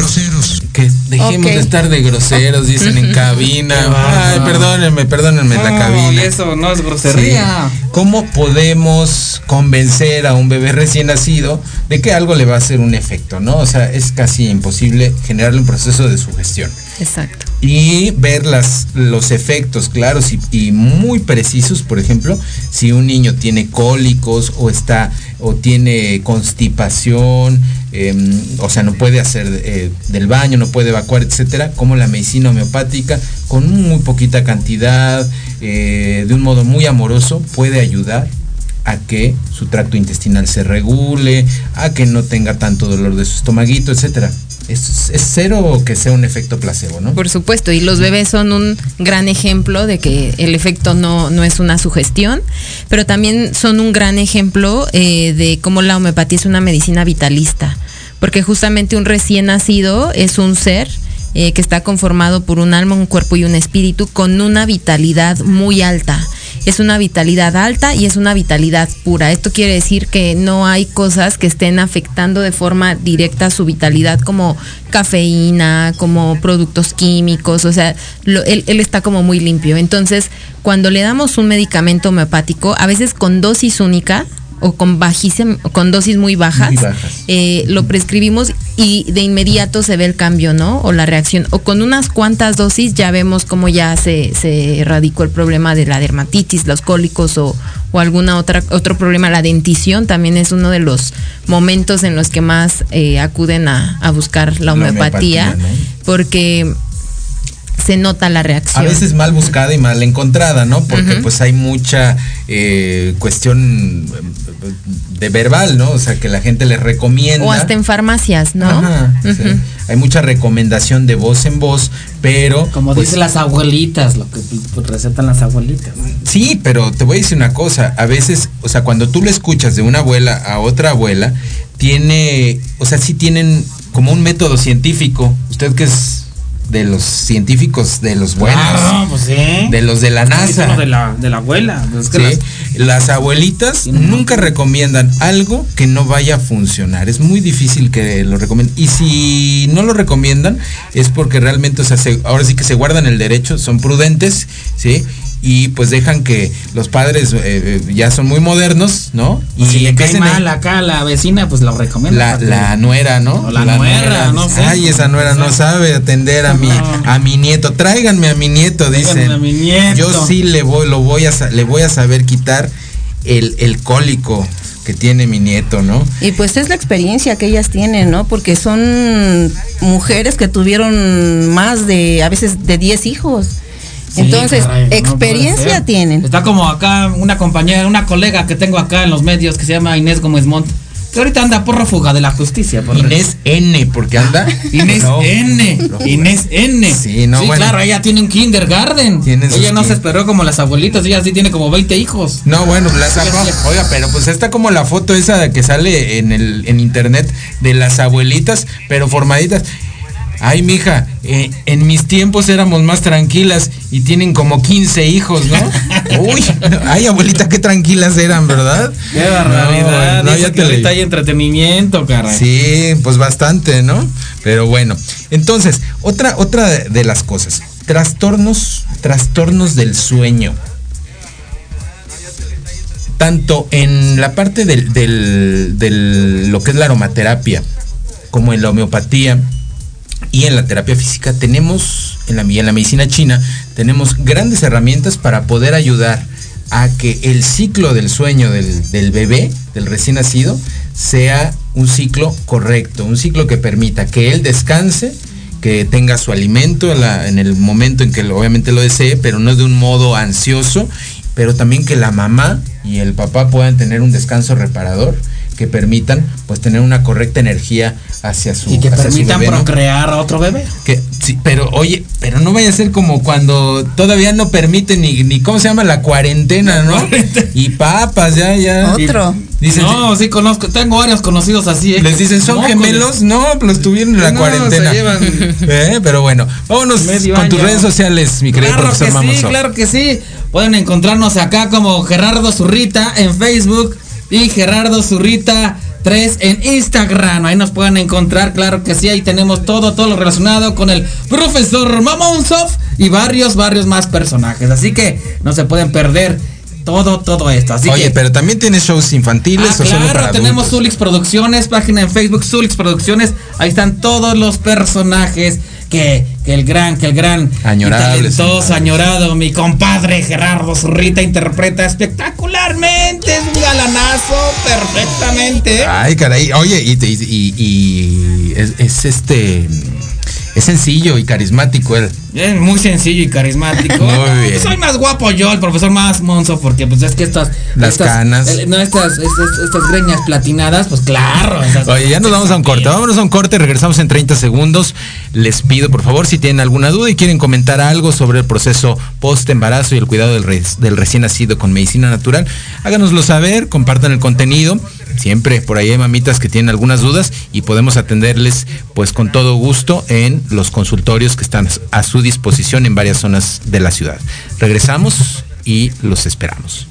que dejemos de estar de groseros, dicen en cabina. Ay, perdónenme, perdónenme la No, cabina. eso no es grosería. Sí. ¿Cómo podemos convencer a un bebé recién nacido de que algo le va a hacer un efecto, no? O sea, es casi imposible generarle un proceso de sugestión Exacto. Y ver las, los efectos claros y, muy precisos, por ejemplo, si un niño tiene cólicos o está o tiene constipación, em, o sea, no puede hacer eh, del baño, no puede evacuar, etcétera, como la medicina homeopática, con muy poquita cantidad, eh, de un modo muy amoroso, puede ayudar a que su tracto intestinal se regule, a que no tenga tanto dolor de su estomaguito, etcétera. Es, es cero que sea un efecto placebo, ¿no? Por supuesto, y los bebés son un gran ejemplo de que el efecto no, no es una sugestión, pero también son un gran ejemplo eh, de cómo la homeopatía es una medicina vitalista, porque justamente un recién nacido es un ser eh, que está conformado por un alma, un cuerpo y un espíritu con una vitalidad muy alta. Es una vitalidad alta y es una vitalidad pura. Esto quiere decir que no hay cosas que estén afectando de forma directa su vitalidad como cafeína, como productos químicos, o sea, él, él está como muy limpio. Entonces, cuando le damos un medicamento homeopático, a veces con dosis única o con bajísima, con dosis muy bajas, Muy bajas. eh, lo prescribimos y de inmediato se ve el cambio, ¿no? O la reacción. O con unas cuantas dosis ya vemos cómo ya se, se erradicó el problema de la dermatitis, los cólicos o, o alguna otra otro problema. La dentición también es uno de los momentos en los que más eh, acuden a, a buscar la La homeopatía, homeopatía, ¿no? porque se nota la reacción. A veces mal buscada y mal encontrada, ¿no? Porque pues hay mucha eh, cuestión de verbal, ¿no? O sea, que la gente les recomienda. O hasta en farmacias, ¿no? Ajá, sí. Hay mucha recomendación de voz en voz, pero... Como pues, dicen las abuelitas, lo que pues, recetan las abuelitas. Sí, pero te voy a decir una cosa. A veces, o sea, cuando tú le escuchas de una abuela a otra abuela, tiene, o sea, sí tienen como un método científico. Usted que es de los científicos de los buenos. Claro, pues sí. De los de la NASA. De la, de la abuela. Pues es que Sí. Las, abuelitas nunca recomiendan algo que no vaya a funcionar. Es muy difícil que lo recomienden. Y si no lo recomiendan, es porque realmente, o sea, se- ahora sí que se guardan el derecho, son prudentes, ¿sí? Y pues dejan que los padres eh, eh, ya son muy modernos, ¿no? Y si le cae mal acá a la vecina, pues lo recomienda. la, nuera, ¿no? O la nuera, no sé. Ay, esa nuera no sabe atender a mi a mi nieto. Tráiganme a mi nieto, Tráiganme dicen. a mi nieto. Yo sí le voy lo voy a le voy a saber quitar el, el cólico que tiene mi nieto, ¿no? Y pues es la experiencia que ellas tienen, ¿no? Porque son mujeres que tuvieron más de, a veces, de 10 hijos. Sí, Entonces, caray, experiencia tienen. Está como acá una compañera, una colega que tengo acá en los medios que se llama Inés Gómez Montt. Que ahorita anda por fuga de la justicia. por- Inés N, porque anda. Inés No, N. no, Inés N. Sí, no, bueno. claro, ella tiene un kindergarten. Ella no se esperó como las abuelitas, ella sí tiene como 20 hijos. No, bueno, la sacó. Oiga, pero pues está como la foto esa que sale en el en internet de las abuelitas, pero formaditas. Ay, mija, eh, en mis tiempos éramos más tranquilas y tienen como 15 hijos, ¿no? Uy, ay, abuelita, qué tranquilas eran, ¿verdad? Qué barbaridad. No, no, ya que ahorita hay entretenimiento, caray. Sí, pues bastante, ¿no? Pero bueno, entonces, otra, otra de- de las cosas, trastornos, trastornos del sueño. Tanto en la parte del, del- del- lo que es la aromaterapia, como en la homeopatía y en la terapia física, tenemos, en la, en la medicina china, tenemos grandes herramientas para poder ayudar a que el ciclo del sueño del, del bebé, del recién nacido, sea un ciclo correcto, un ciclo que permita que él descanse, que tenga su alimento en, el momento en que obviamente lo desee, pero no de un modo ansioso, pero también que la mamá y el papá puedan tener un descanso reparador que permitan pues tener una correcta energía hacia su Y que permitan bebé, ¿no? procrear a otro bebé. Que, sí, pero oye, pero no vaya a ser como cuando todavía no permiten ni, ni cómo se llama la cuarentena, ¿no? Y papas, ya, ya. Otro. Y dicen, no, sí conozco, tengo varios conocidos así. ¿eh? les dicen, ¿son gemelos? No, los tuvieron en la No, cuarentena. se llevan Eh, Pero bueno, vámonos medio con tus redes sociales, mi querido Claro profesor que sí, Mamoso. claro que sí. Pueden encontrarnos acá como Gerardo Zurrita en Facebook y Gerardo Zurrita 3 en Instagram. Ahí nos pueden encontrar, claro que sí. Ahí tenemos todo, todo lo relacionado con el profesor Mamonsov y varios, varios más personajes. Así que no se pueden perder todo, todo esto. Así Oye, que, pero también tienes shows infantiles Ah, o solo claro, para tenemos? Zulix Producciones, página en Facebook, Zulix Producciones. Ahí están todos los personajes que, que el gran, que el gran y Añorables, talentoso, añorado, mi compadre Gerardo Zurrita interpreta espectacularmente, es un galanazo perfectamente. Ay, caray. Oye, y, y- y- y es, es este. Es sencillo y carismático él. Es muy sencillo y carismático. Muy bien. Soy más guapo yo, el profesor más monzo, porque pues es que estas... Las estas- canas. eh, No, estas, estas, estas greñas platinadas, pues claro. esas- Oye, ya nos vamos a un corte. Vámonos a un corte, regresamos en 30 segundos. Les pido, por favor, si tienen alguna duda y quieren comentar algo sobre el proceso post-embarazo y el cuidado del recién nacido con medicina natural, háganoslo saber, compartan el contenido. Siempre por ahí hay mamitas que tienen algunas dudas y podemos atenderles pues con todo gusto en los consultorios que están a su disposición en varias zonas de la ciudad. Regresamos y los esperamos.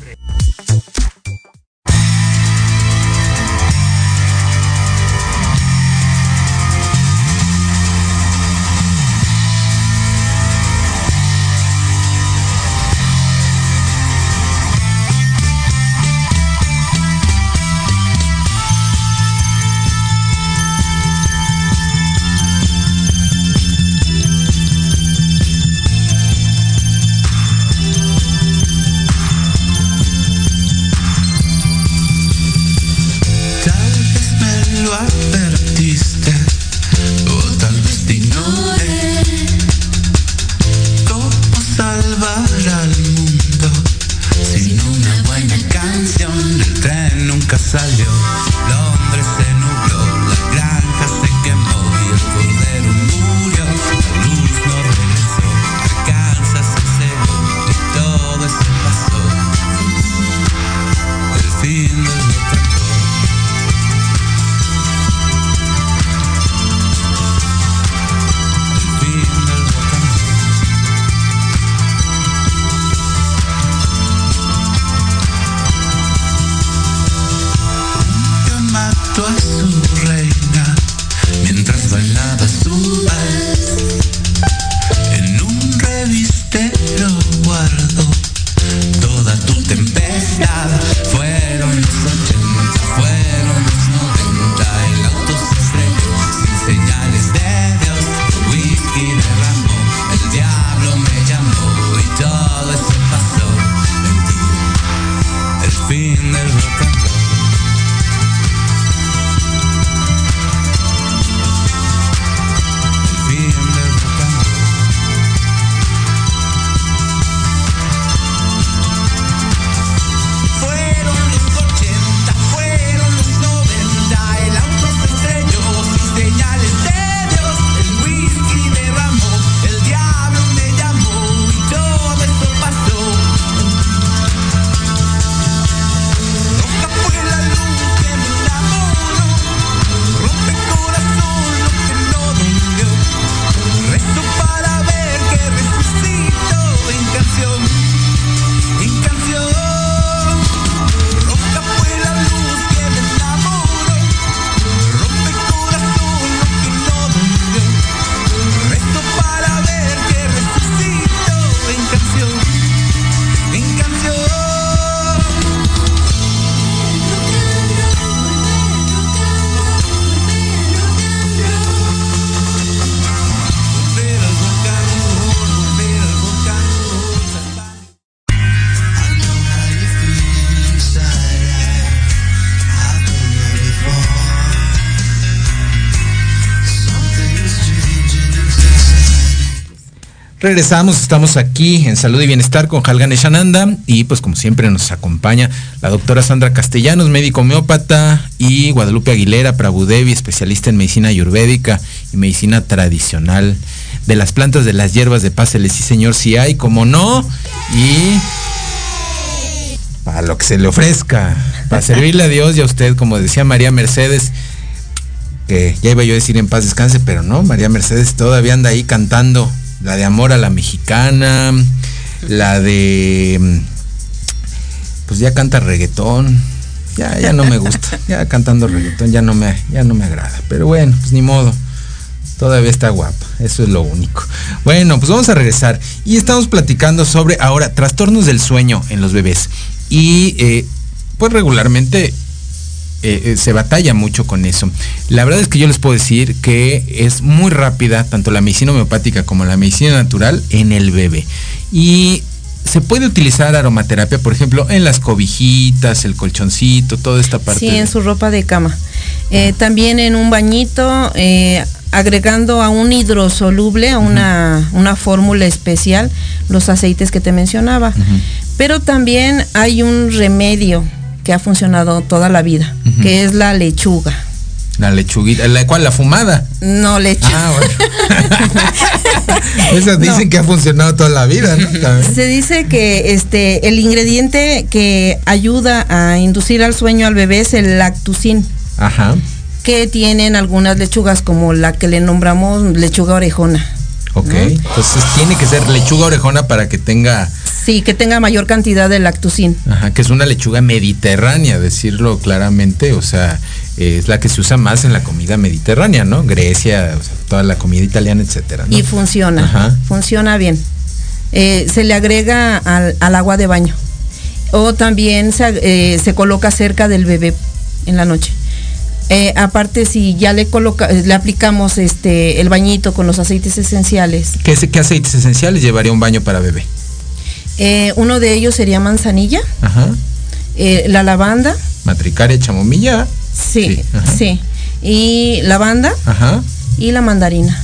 Regresamos, estamos aquí en Salud y Bienestar con Halgan Eshananda y pues como siempre nos acompaña la doctora Sandra Castellanos, médico homeópata y Guadalupe Aguilera, Prabhudevi, especialista en medicina ayurvédica y medicina tradicional de las plantas de las hierbas de páseles, sí señor, sí hay, como no, y para lo que se le ofrezca, para servirle a Dios y a usted, como decía María Mercedes, que ya iba yo a decir en paz descanse, pero no, María Mercedes todavía anda ahí cantando la de Amor a la Mexicana, la de mm, pues ya canta reggaetón. Ya, ya no me gusta. Ya cantando reggaetón ya no me, ya no me agrada. Pero bueno, pues ni modo. Todavía está guapa. Eso es lo único. Bueno, pues vamos a regresar. Y estamos platicando sobre ahora trastornos del sueño en los bebés. Y eh, pues regularmente eh, eh, se batalla mucho con eso. La verdad es que yo les puedo decir que es muy rápida, tanto la medicina homeopática como la medicina natural, en el bebé. Y se puede utilizar aromaterapia, por ejemplo, en las cobijitas, el colchoncito, toda esta parte. Sí, de- en su ropa de cama. Eh, también en un bañito, eh, agregando a un hidrosoluble, a una, una fórmula especial, los aceites que te mencionaba. Pero también hay un remedio que ha funcionado toda la vida, que es la lechuga. La lechuguita, la cual la fumada. No lechuga. Ah, Esas dicen que ha funcionado toda la vida, ¿no? También. Se dice que este el ingrediente que ayuda a inducir al sueño al bebé es el lactucin, Ajá. que tienen algunas lechugas como la que le nombramos lechuga orejona. Ok. Entonces tiene que ser lechuga orejona para que tenga, Sí, que tenga mayor cantidad de lactucin. ajá, que es una lechuga mediterránea, decirlo claramente, o sea, eh, es la que se usa más en la comida mediterránea, ¿no? Grecia, o sea, toda la comida italiana, etcétera, ¿no? Y funciona, Ajá. funciona bien. Eh, se le agrega al, al agua de baño. O también se, eh, se coloca cerca del bebé en la noche. Eh, aparte, si ya le coloca, eh, le aplicamos este el bañito con los aceites esenciales, ¿Qué, qué aceites esenciales llevaría un baño para bebé? Eh, uno de ellos sería manzanilla, Ajá. eh, la lavanda, Matricaria, chamomilla. sí, sí, y lavanda Ajá. y la mandarina.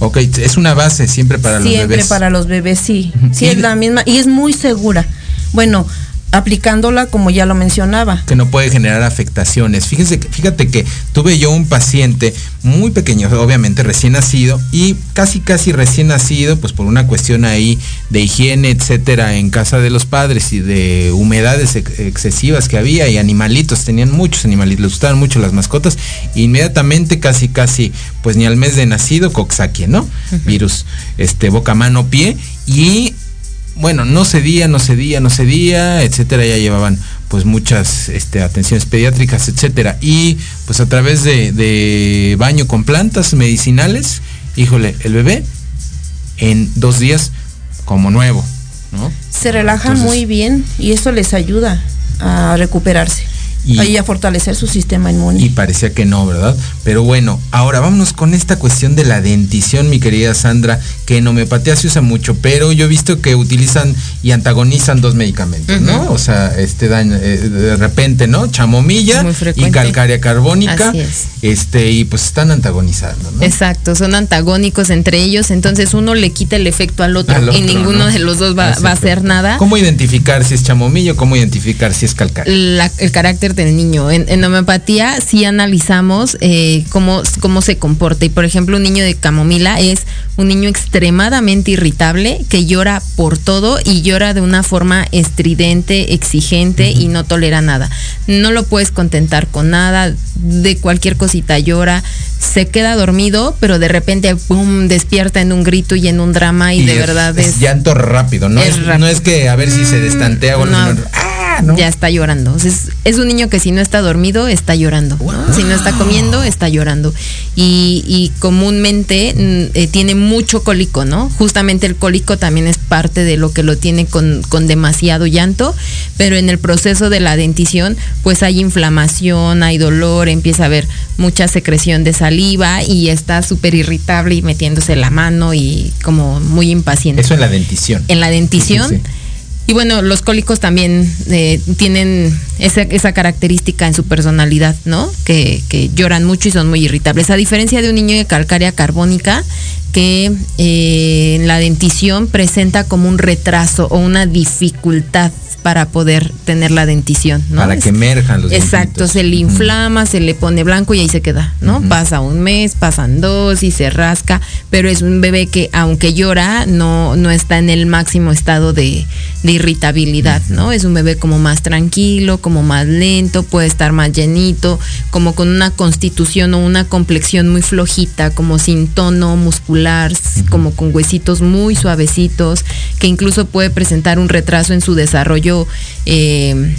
Ok, es una base siempre para los Siempre bebés. para los bebés, sí. Sí, es la misma y es muy segura. Bueno, aplicándola como ya lo mencionaba. que no puede generar afectaciones. Fíjese, que- fíjate que tuve yo un paciente muy pequeño, obviamente recién nacido, y casi casi recién nacido, pues por una cuestión ahí de higiene, etcétera, en casa de los padres y de humedades ex- excesivas que había y animalitos, tenían muchos animalitos, les gustaban mucho las mascotas, inmediatamente casi casi, pues ni al mes de nacido, coxsackie, ¿no? Virus, este, boca, mano, pie, y bueno, no cedía, no cedía, no cedía, etcétera, ya llevaban pues muchas este, atenciones pediátricas, etcétera. Y pues a través de, de baño con plantas medicinales, híjole, el bebé en dos días como nuevo, ¿no? Se relajan Entonces- muy bien y eso les ayuda a recuperarse Y- y a fortalecer su sistema inmune. Y parecía que no, ¿verdad? Pero bueno, ahora vámonos con esta cuestión de la dentición, mi querida Sandra, que en homeopatía se usa mucho, pero yo he visto que utilizan y antagonizan dos medicamentos, ¿no? O sea, este daño, eh, de repente, ¿no? Chamomilla y calcárea carbónica. Así es. Este, y pues están antagonizando, ¿no? Exacto, son antagónicos entre ellos, entonces uno le quita el efecto al otro, Al y ninguno ¿no? de los dos va, a hacer nada. ¿Cómo identificar si es chamomillo? ¿Cómo identificar si es calcárea? la- el carácter del niño. En, en homeopatía sí analizamos eh, cómo, cómo se comporta. Y por ejemplo, un niño de camomila es un niño extremadamente irritable que llora por todo y llora de una forma estridente, exigente y no tolera nada. No lo puedes contentar con nada, de cualquier cosita llora. Se queda dormido, pero de repente pum, despierta en un grito y en un drama y, de es- verdad es, es, llanto rápido, ¿no? es Es, rápido. Mm, no es que a ver si se destantea o algo, no. Ya está llorando. O sea, es, es un niño que si no está dormido, está llorando. ¿no? Si no está comiendo, está llorando. Y, y comúnmente mm, eh, tiene mucho cólico, ¿no? Justamente el cólico también es parte de lo que lo tiene con, con demasiado llanto, pero en el proceso de la dentición, pues hay inflamación, hay dolor, empieza a haber mucha secreción de saliva y está súper irritable y metiéndose la mano y como muy impaciente. Eso en la dentición. En la dentición. Sí, sí, sí. Y bueno, los cólicos también eh, tienen esa, característica en su personalidad, ¿no? Que, que lloran mucho y son muy irritables. A diferencia de un niño de calcárea carbónica, que eh, en la dentición presenta como un retraso o una dificultad para poder tener la dentición, ¿no? Para que emerjan los Exacto, dientitos. se le inflama, se le pone blanco y ahí se queda, ¿no? Pasa un mes, pasan dos y se rasca, pero es un bebé que aunque llora, no, no está en el máximo estado de, de irritabilidad, ¿no? Es un bebé como más tranquilo, como más lento, puede estar más llenito, como con una constitución o una complexión muy flojita, como sin tono muscular, como con huesitos muy suavecitos, que incluso puede presentar un retraso en su desarrollo. Eh,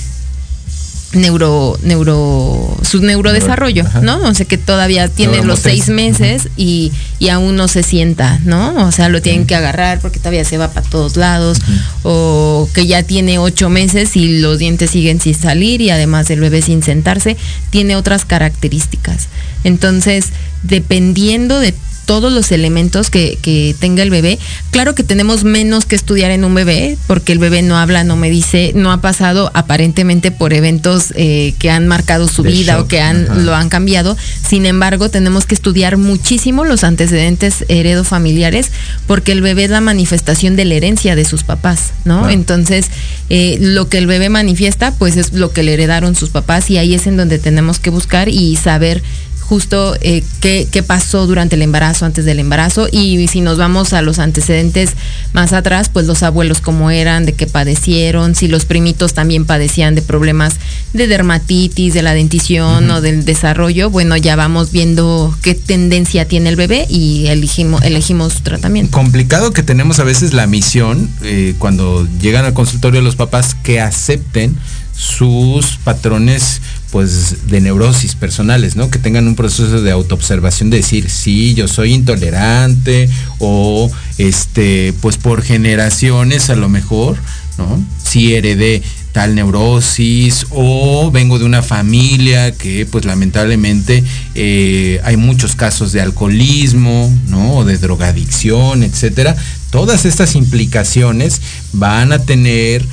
neuro, neuro, su neurodesarrollo, Ajá. ¿no? O sea que todavía tiene los seis meses y, y aún no se sienta, ¿no? O sea, lo tienen que agarrar porque todavía se va para todos lados, o que ya tiene ocho meses y los dientes siguen sin salir y además el bebé sin sentarse, tiene otras características. Entonces, dependiendo de todos los elementos que, que tenga el bebé. Claro que tenemos menos que estudiar en un bebé, porque el bebé no habla, no me dice, no ha pasado aparentemente por eventos eh, que han marcado su vida o que han, ajá. lo han cambiado. Sin embargo, tenemos que estudiar muchísimo los antecedentes heredofamiliares, porque el bebé es la manifestación de la herencia de sus papás, ¿no? Entonces, eh, lo que el bebé manifiesta, pues es lo que le heredaron sus papás y ahí es en donde tenemos que buscar y saber justo eh, qué, qué pasó durante el embarazo, antes del embarazo, y si nos vamos a los antecedentes más atrás, pues los abuelos cómo eran, de qué padecieron, si los primitos también padecían de problemas de dermatitis, de la dentición o del desarrollo, bueno, ya vamos viendo qué tendencia tiene el bebé y elegimos, elegimos su tratamiento. complicado que tenemos a veces la misión eh, cuando llegan al consultorio los papás que acepten sus patrones pues de neurosis personales, ¿no? Que tengan un proceso de autoobservación de decir, sí, yo soy intolerante o este pues por generaciones a lo mejor, ¿no? Si heredé tal neurosis o vengo de una familia que pues lamentablemente eh, hay muchos casos de alcoholismo, ¿no? O de drogadicción, etcétera. Todas estas implicaciones van a tener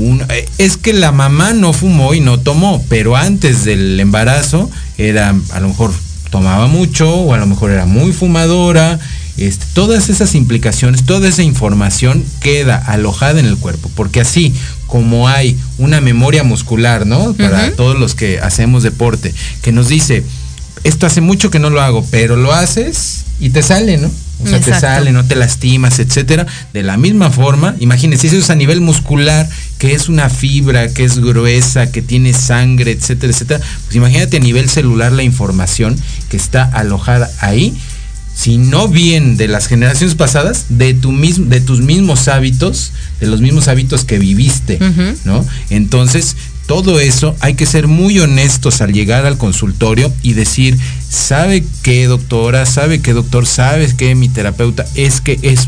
un, eh, es que la mamá no fumó y no tomó, pero antes del embarazo era a lo mejor tomaba mucho o a lo mejor era muy fumadora. Este, todas esas implicaciones, toda esa información queda alojada en el cuerpo, porque así como hay una memoria muscular, ¿no? Para todos los que hacemos deporte, que nos dice, esto hace mucho que no lo hago, pero lo haces y te sale, ¿no? O sea, te sale, no te lastimas, etcétera. De la misma forma, imagínense, eso es a nivel muscular, que es una fibra, que es gruesa, que tiene sangre, etcétera, etcétera. Pues imagínate a nivel celular la información que está alojada ahí. Si no bien de las generaciones pasadas, de, tu mismo, de tus mismos hábitos, de los mismos hábitos que viviste, ¿no? Entonces, todo eso hay que ser muy honestos al llegar al consultorio y decir, ¿sabe qué doctora? ¿Sabe qué doctor? ¿Sabe qué mi terapeuta? Es que es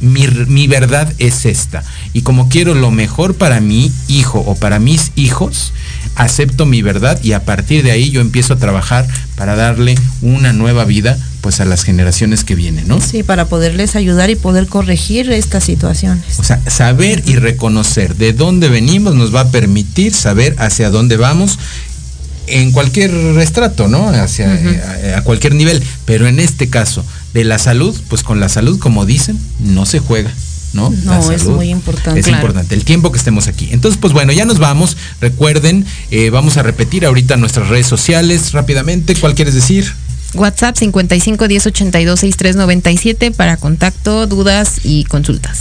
mi, mi verdad es esta. Y como quiero lo mejor para mi hijo o para mis hijos, acepto mi verdad y a partir de ahí yo empiezo a trabajar para darle una nueva vida pues a las generaciones que vienen, ¿no? Sí, para poderles ayudar y poder corregir estas situaciones. O sea, saber y reconocer de dónde venimos nos va a permitir saber hacia dónde vamos en cualquier estrato, ¿no? Hacia eh, a, a cualquier nivel, pero en este caso de la salud, pues con la salud, como dicen, no se juega. ¿no? No, es muy importante. Es Claro. importante, el tiempo que estemos aquí. Entonces, pues bueno, ya nos vamos. Recuerden, eh, vamos a repetir ahorita nuestras redes sociales rápidamente. ¿Cuál quieres decir? WhatsApp 55 10 82 63 97 para contacto, dudas y consultas.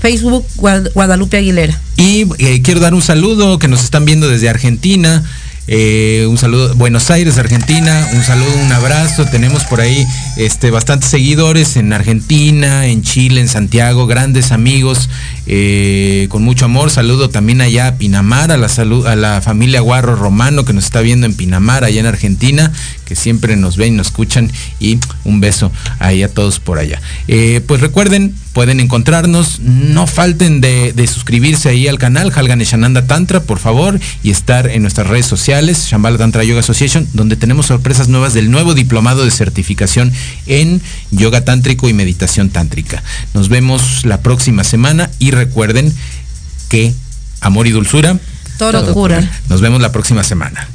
Facebook Guad- Guadalupe Aguilera. Y eh, quiero dar un saludo que nos están viendo desde Argentina. Eh, un saludo, Buenos Aires, Argentina, un saludo, un abrazo. Tenemos por ahí este, bastantes seguidores en Argentina, en Chile, en Santiago, grandes amigos, eh, con mucho amor. Saludo también allá a Pinamar, a la, salud, a la familia Guarro Romano que nos está viendo en Pinamar, allá en Argentina, que siempre nos ven y nos escuchan. Y un beso ahí a todos por allá. Eh, pues recuerden, pueden encontrarnos, no falten de, suscribirse ahí al canal Halgan Shananda Tantra, por favor, y estar en nuestras redes sociales, Shambhala Tantra Yoga Association, donde tenemos sorpresas nuevas del nuevo diplomado de certificación en yoga tántrico y meditación tántrica. Nos vemos la próxima semana y recuerden que amor y dulzura. Todo cura. Nos vemos la próxima semana.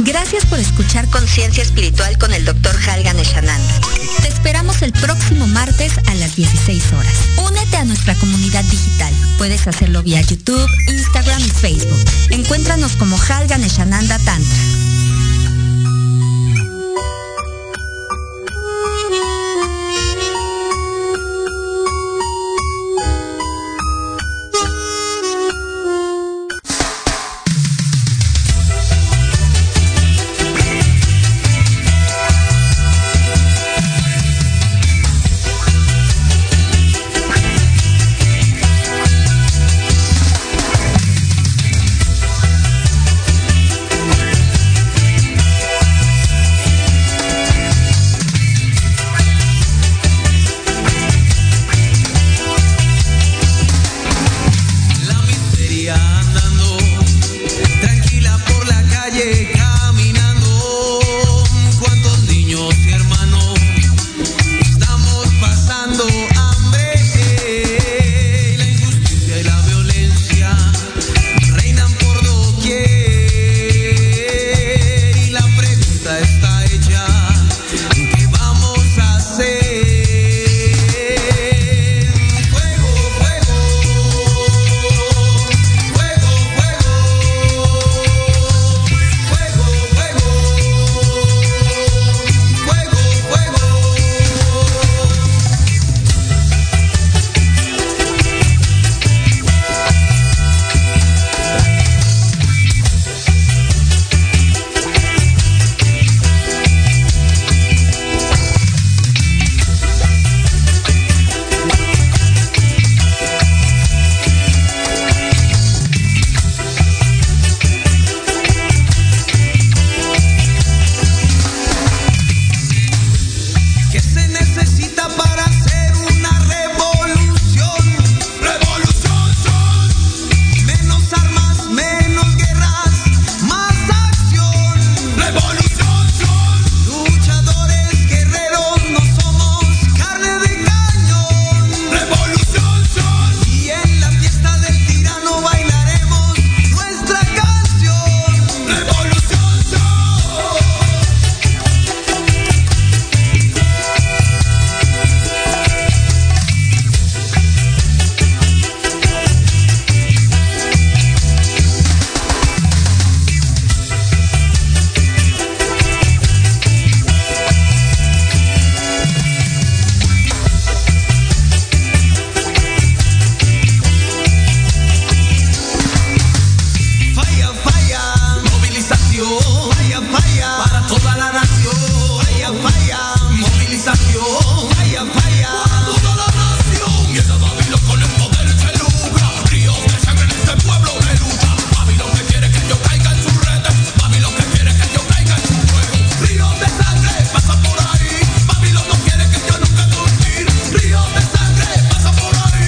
Gracias por escuchar Conciencia Espiritual con el Dr. Halgan Eshananda. Te esperamos el próximo martes a las 16 horas. Únete a nuestra comunidad digital. Puedes hacerlo vía YouTube, Instagram y Facebook. Encuéntranos como Halgan Eshananda Tantra.